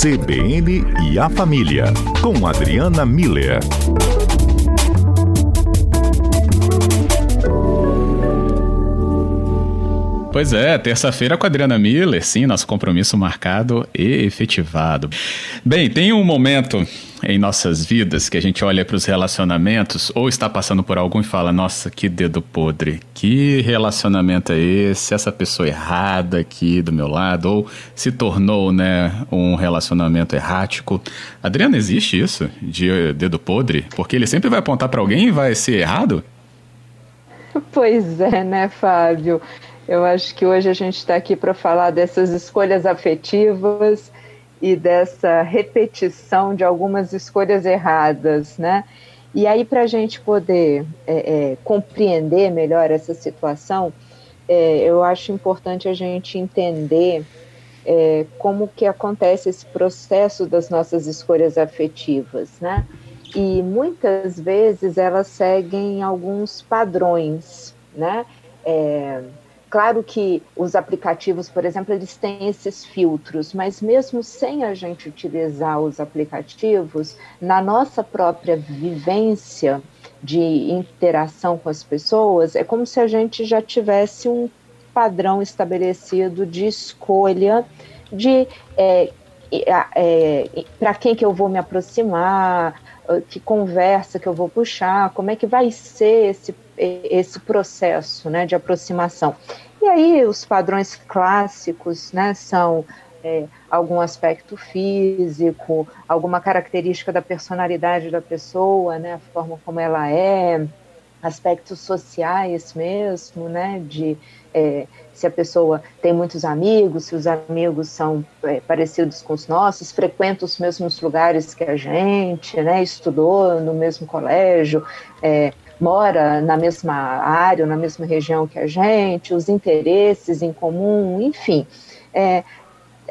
CBN e a Família, com Adriana Miller. Pois é, terça-feira com a Adriana Miller, sim, nosso compromisso marcado e efetivado. Bem, tem um momento em nossas vidas que a gente olha para os relacionamentos ou está passando por algum e fala: Nossa, que dedo podre, que relacionamento é esse? Essa pessoa errada aqui do meu lado, ou se tornou né, um relacionamento errático. Adriana, existe isso de dedo podre? Porque ele sempre vai apontar para alguém e vai ser errado? Pois é, né, Fábio? Eu acho que hoje a gente está aqui para falar dessas escolhas afetivas e dessa repetição de algumas escolhas erradas, né? E aí, para a gente poder é, é, compreender melhor essa situação, é, eu acho importante a gente entender é, como que acontece esse processo das nossas escolhas afetivas, né? E muitas vezes elas seguem alguns padrões, né? Claro que os aplicativos, por exemplo, eles têm esses filtros, mas mesmo sem a gente utilizar os aplicativos, na nossa própria vivência de interação com as pessoas, é como se a gente já tivesse um padrão estabelecido de escolha de é, é, para quem que eu vou me aproximar, que conversa que eu vou puxar, como é que vai ser esse esse processo né, de aproximação. E aí os padrões clássicos né, são é, algum aspecto físico, alguma característica da personalidade da pessoa, né, a forma como ela é, aspectos sociais mesmo, né, de é, se a pessoa tem muitos amigos, se os amigos são é, parecidos com os nossos, frequenta os mesmos lugares que a gente, né, estudou no mesmo colégio, é, mora na mesma área, na mesma região que a gente, os interesses em comum, enfim.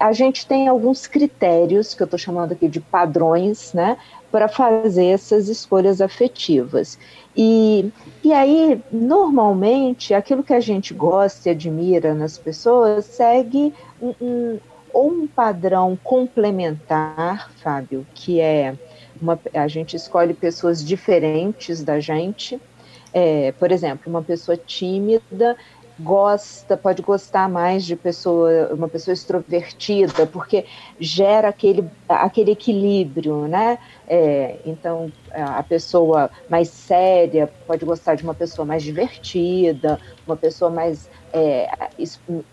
A gente tem alguns critérios, que eu estou chamando aqui de padrões, né, para fazer essas escolhas afetivas. E, e aí, normalmente, aquilo que a gente gosta e admira nas pessoas segue um, um, ou um padrão complementar, Fábio, que é uma, a gente escolhe pessoas diferentes da gente. É, por exemplo, uma pessoa tímida gosta, pode gostar mais de pessoa, uma pessoa extrovertida, porque gera aquele, aquele equilíbrio, né? É, então, a pessoa mais séria pode gostar de uma pessoa mais divertida, uma pessoa mais é,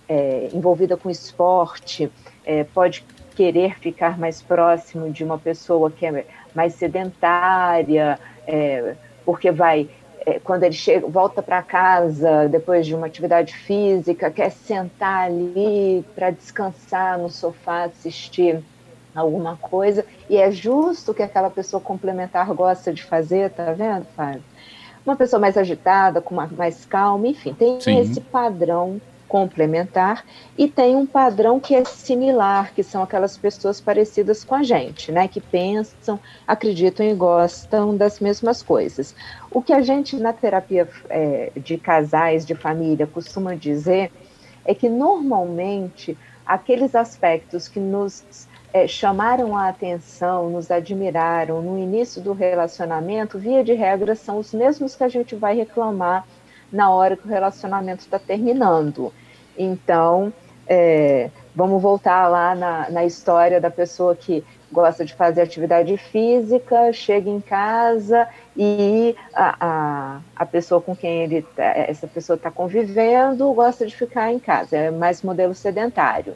é, envolvida com esporte, é, pode querer ficar mais próximo de uma pessoa que é mais sedentária, é, porque vai é, quando ele chega, volta para casa depois de uma atividade física, quer sentar ali para descansar no sofá, assistir alguma coisa, e é justo que aquela pessoa complementar gosta de fazer, tá vendo, Fábio? Uma pessoa mais agitada, com uma, mais calma, enfim, tem Sim. esse padrão complementar e tem um padrão que é similar, que são aquelas pessoas parecidas com a gente, né, que pensam, acreditam e gostam das mesmas coisas. O que a gente na terapia é, de casais, de família, costuma dizer é que normalmente aqueles aspectos que nos é, chamaram a atenção, nos admiraram no início do relacionamento, via de regra, são os mesmos que a gente vai reclamar na hora que o relacionamento está terminando. Então, é, vamos voltar lá na, na história da pessoa que gosta de fazer atividade física, chega em casa e a, a, a pessoa com quem ele tá, essa pessoa está convivendo gosta de ficar em casa, é mais modelo sedentário.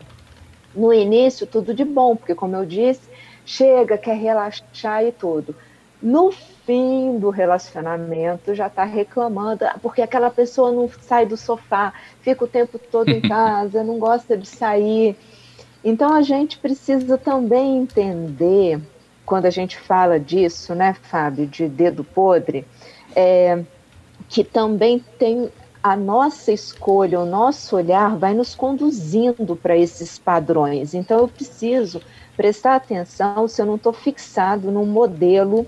No início, tudo de bom, porque, como eu disse, chega, quer relaxar e tudo no fim do relacionamento já está reclamando, ah, porque aquela pessoa não sai do sofá, fica o tempo todo em casa, não gosta de sair. Então a gente precisa também entender, quando a gente fala disso, né, Fábio, de dedo podre, é, que também tem a nossa escolha, o nosso olhar vai nos conduzindo para esses padrões. Então eu preciso prestar atenção se eu não estou fixado num modelo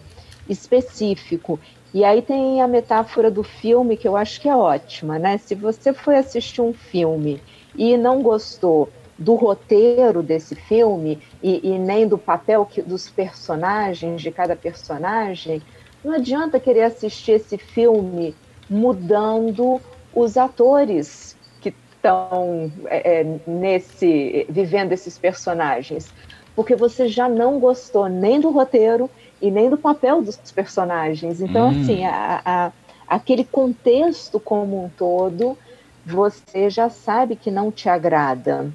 específico. E aí tem a metáfora do filme que eu acho que é ótima, né? Se você foi assistir um filme e não gostou, do roteiro desse filme e, e nem do papel que, dos personagens, de cada personagem, não adianta querer assistir esse filme mudando os atores que estão é, é, nesse vivendo esses personagens, porque você já não gostou nem do roteiro e nem do papel dos personagens. Então, hum. assim, a, a, aquele contexto como um todo, você já sabe que não te agrada.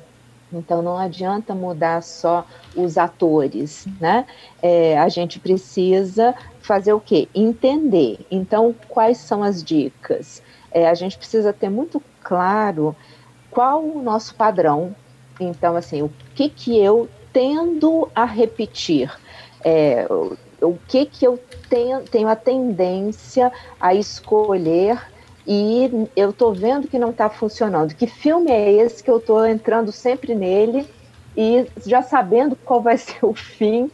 Então não adianta mudar só os atores, né? É, a gente precisa fazer o quê? Entender. Então, quais são as dicas? É, a gente precisa ter muito claro qual o nosso padrão. Então, assim, o que que eu tendo a repetir? É, o, que que eu tenho, tenho a tendência a escolher e eu tô vendo que não está funcionando. Que filme é esse que eu tô entrando sempre nele e já sabendo qual vai ser o fim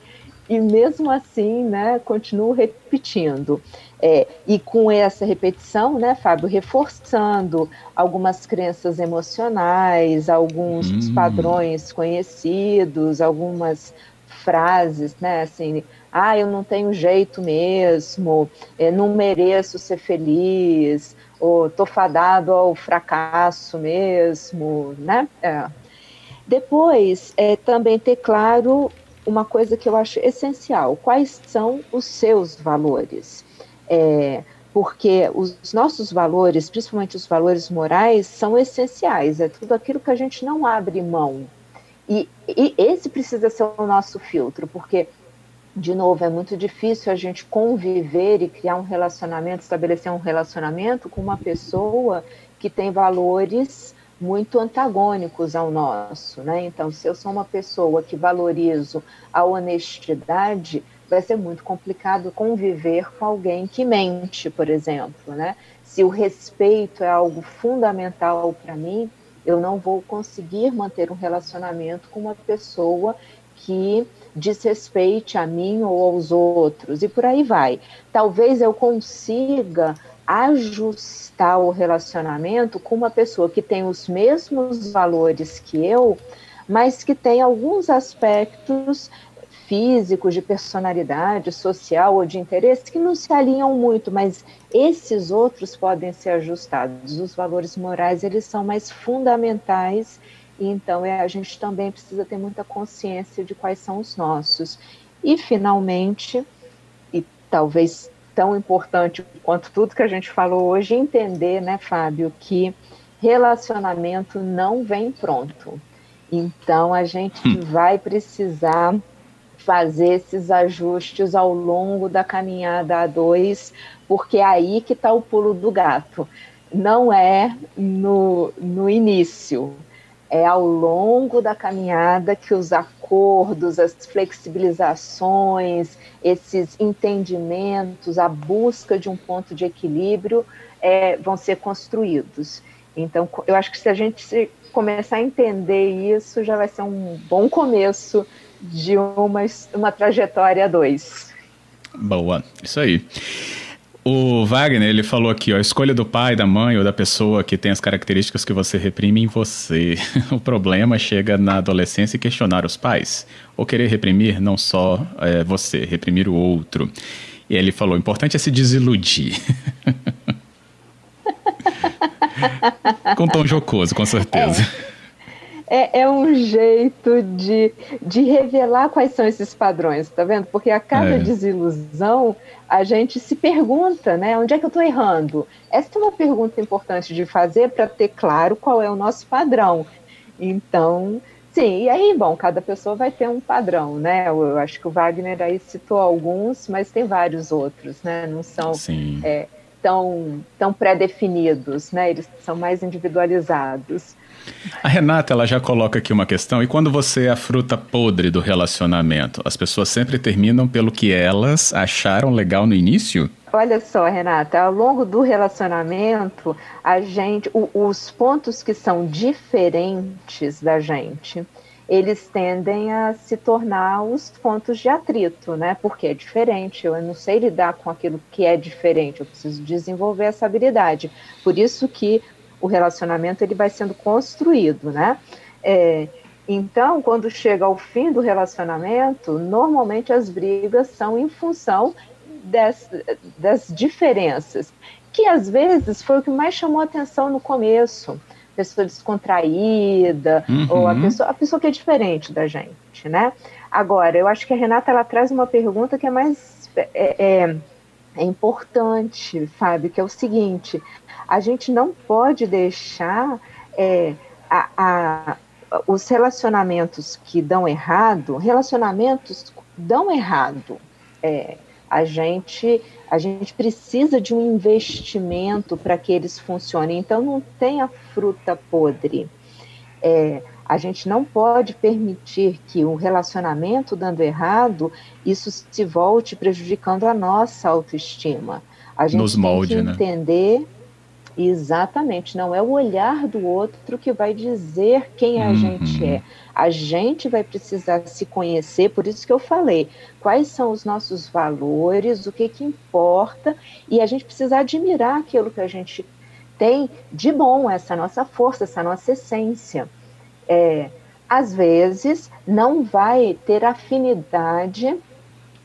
e mesmo assim, né, continuo repetindo. É, e com essa repetição, né, Fábio, reforçando algumas crenças emocionais, alguns hum. padrões conhecidos, algumas frases, né, assim, ah, eu não tenho jeito mesmo, não mereço ser feliz, ou tô fadado ao fracasso mesmo, né? É. Depois, é, também ter claro uma coisa que eu acho essencial: quais são os seus valores? É, porque os nossos valores, principalmente os valores morais, são essenciais, é tudo aquilo que a gente não abre mão. E, e esse precisa ser o nosso filtro, porque de novo, é muito difícil a gente conviver e criar um relacionamento, estabelecer um relacionamento com uma pessoa que tem valores muito antagônicos ao nosso, né? Então, se eu sou uma pessoa que valorizo a honestidade, vai ser muito complicado conviver com alguém que mente, por exemplo, né? Se o respeito é algo fundamental para mim, eu não vou conseguir manter um relacionamento com uma pessoa que desrespeite a mim ou aos outros, e por aí vai. Talvez eu consiga ajustar o relacionamento com uma pessoa que tem os mesmos valores que eu, mas que tem alguns aspectos físicos, de personalidade, social ou de interesse que não se alinham muito, mas esses outros podem ser ajustados. Os valores morais, eles são mais fundamentais então, é, a gente também precisa ter muita consciência de quais são os nossos. E, finalmente, e talvez tão importante quanto tudo que a gente falou hoje, entender, né, Fábio, que relacionamento não vem pronto. Então, a gente hum. vai precisar fazer esses ajustes ao longo da caminhada a dois, porque é aí que está o pulo do gato. Não é no, no início é ao longo da caminhada que os acordos, as flexibilizações, esses entendimentos, a busca de um ponto de equilíbrio é, vão ser construídos. Então, eu acho que se a gente começar a entender isso, já vai ser um bom começo de uma, uma trajetória dois. Boa, isso aí. O Wagner, ele falou aqui, ó, a escolha do pai, da mãe ou da pessoa que tem as características que você reprime em você. O problema chega na adolescência e questionar os pais. Ou querer reprimir não só é, você, reprimir o outro. E ele falou, o importante é se desiludir. com tom jocoso, com certeza. É é, é, um jeito de, de revelar quais são esses padrões, tá vendo? Porque a cada é. desilusão a gente se pergunta, né? Onde é que eu estou errando? Essa é uma pergunta importante de fazer para ter claro qual é o nosso padrão. Então, sim, e aí, bom, cada pessoa vai ter um padrão, né? Eu, acho que o Wagner aí citou alguns, mas tem vários outros, né? Não são é, tão, tão pré-definidos, né? Eles são mais individualizados. A Renata, ela já coloca aqui uma questão. E quando você é a fruta podre do relacionamento, as pessoas sempre terminam pelo que elas acharam legal no início? Olha só, Renata, ao longo do relacionamento, a gente, o, os pontos que são diferentes da gente, eles tendem a se tornar os pontos de atrito, né? Porque é diferente, eu não sei lidar com aquilo que é diferente, eu preciso desenvolver essa habilidade. Por isso que o relacionamento ele vai sendo construído, né? É, Então, quando chega ao fim do relacionamento, normalmente as brigas são em função das, das diferenças, que às vezes foi o que mais chamou atenção no começo. Pessoa descontraída, uhum. ou a pessoa, a pessoa que é diferente da gente, né? Agora, eu acho que a Renata ela traz uma pergunta que é mais é, é, é importante, Fábio, que é o seguinte: a gente não pode deixar é, a, a, os relacionamentos que dão errado, relacionamentos dão errado. É, a gente a gente precisa de um investimento para que eles funcionem. Então não tem a fruta podre. É, a gente não pode permitir que o relacionamento dando errado, isso se volte prejudicando a nossa autoestima. A gente Nos molde, tem que né? entender né? Exatamente, não é o olhar do outro que vai dizer quem a uhum. gente é. A gente vai precisar se conhecer, por isso que eu falei, quais são os nossos valores, o que que importa, e a gente precisa admirar aquilo que a gente tem de bom, essa nossa força, essa nossa essência. É, às vezes não vai ter afinidade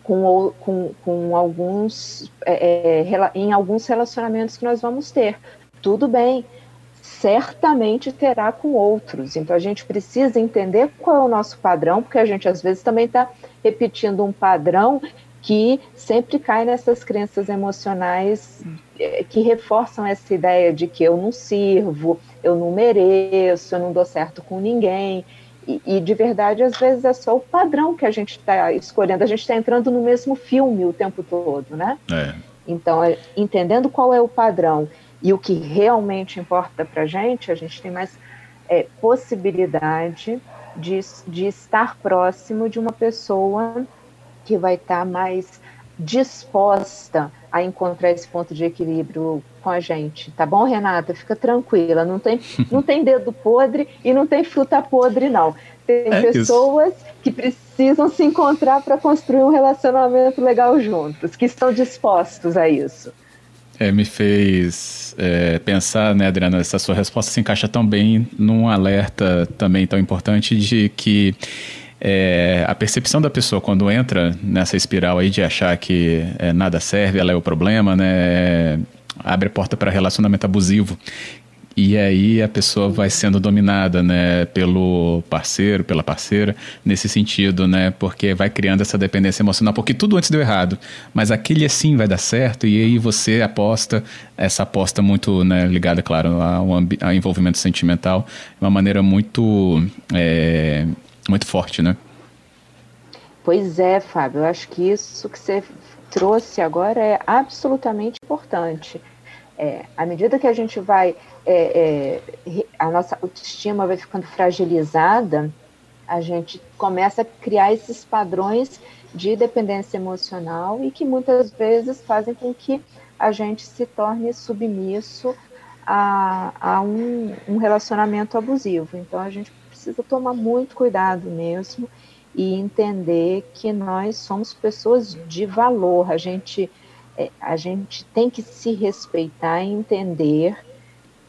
com, com, com alguns é, é em alguns relacionamentos que nós vamos ter. Tudo bem, certamente terá com outros. Então a gente precisa entender qual é o nosso padrão, porque a gente às vezes também está repetindo um padrão que sempre cai nessas crenças emocionais é, que reforçam essa ideia de que eu não sirvo, eu não mereço, eu não dou certo com ninguém. E, e, de verdade, às vezes é só o padrão que a gente está escolhendo. A gente está entrando no mesmo filme o tempo todo, né? É. Então, é, entendendo qual é o padrão e o que realmente importa para a gente, a gente tem mais é, possibilidade de, de estar próximo de uma pessoa que vai estar tá mais disposta a encontrar esse ponto de equilíbrio com a gente, tá bom, Renata? Fica tranquila, não tem, não tem dedo podre e não tem fruta podre, não. Tem é pessoas isso. que precisam se encontrar para construir um relacionamento legal juntos, que estão dispostos a isso. É, me fez é, pensar, né, Adriana, essa sua resposta se encaixa tão bem num alerta também tão importante de que é, a percepção da pessoa quando entra nessa espiral aí de achar que é, nada serve, ela é o problema, né? Abre a porta para relacionamento abusivo. E aí a pessoa vai sendo dominada, né, pelo parceiro, pela parceira, nesse sentido, né, porque vai criando essa dependência emocional, porque tudo antes deu errado, mas aquele assim vai dar certo, e aí você aposta, essa aposta muito, né, ligada, claro, ao, ao envolvimento sentimental, de uma maneira muito é, muito forte, né? Pois é, Fábio, eu acho que isso que você trouxe agora é absolutamente importante. É, à medida que a gente vai, é, é, a nossa autoestima vai ficando fragilizada, a gente começa a criar esses padrões de dependência emocional e que muitas vezes fazem com que a gente se torne submisso a, a um, um relacionamento abusivo. Então a gente precisa tomar muito cuidado mesmo e entender que nós somos pessoas de valor. A gente, é, a gente tem que se respeitar e entender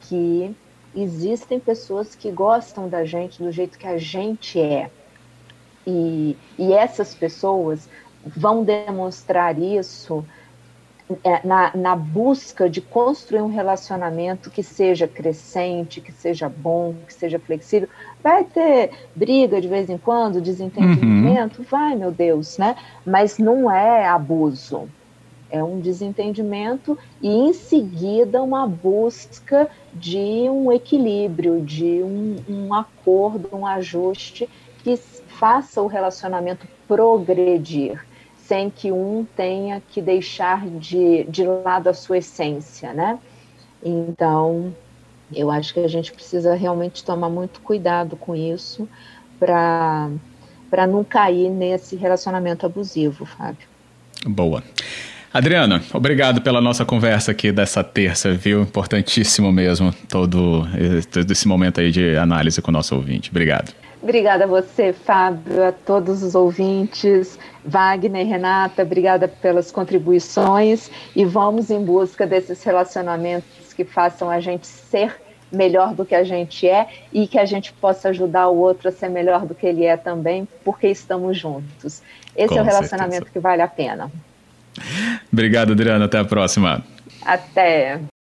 que existem pessoas que gostam da gente do jeito que a gente é. E, e essas pessoas vão demonstrar isso é, na, na, busca de construir um relacionamento que seja crescente, que seja bom, que seja flexível. Vai ter briga de vez em quando, desentendimento? Uhum. Vai, meu Deus, né? Mas não é abuso. É um desentendimento e, em seguida, uma busca de um equilíbrio, de um, um acordo, um ajuste que faça o relacionamento progredir sem que um tenha que deixar de, de lado a sua essência, né? Então, eu acho que a gente precisa realmente tomar muito cuidado com isso para não cair nesse relacionamento abusivo, Fábio. Boa. Adriana, obrigado pela nossa conversa aqui dessa terça, viu? Importantíssimo mesmo todo, todo esse momento aí de análise com o nosso ouvinte. Obrigado. Obrigada a você, Fábio, a todos os ouvintes, Wagner, Renata, obrigada pelas contribuições e vamos em busca desses relacionamentos que façam a gente ser melhor do que a gente é e que a gente possa ajudar o outro a ser melhor do que ele é também, porque estamos juntos. Esse Com é o relacionamento certeza. que vale a pena. Obrigado, Adriana. Até a próxima. Até.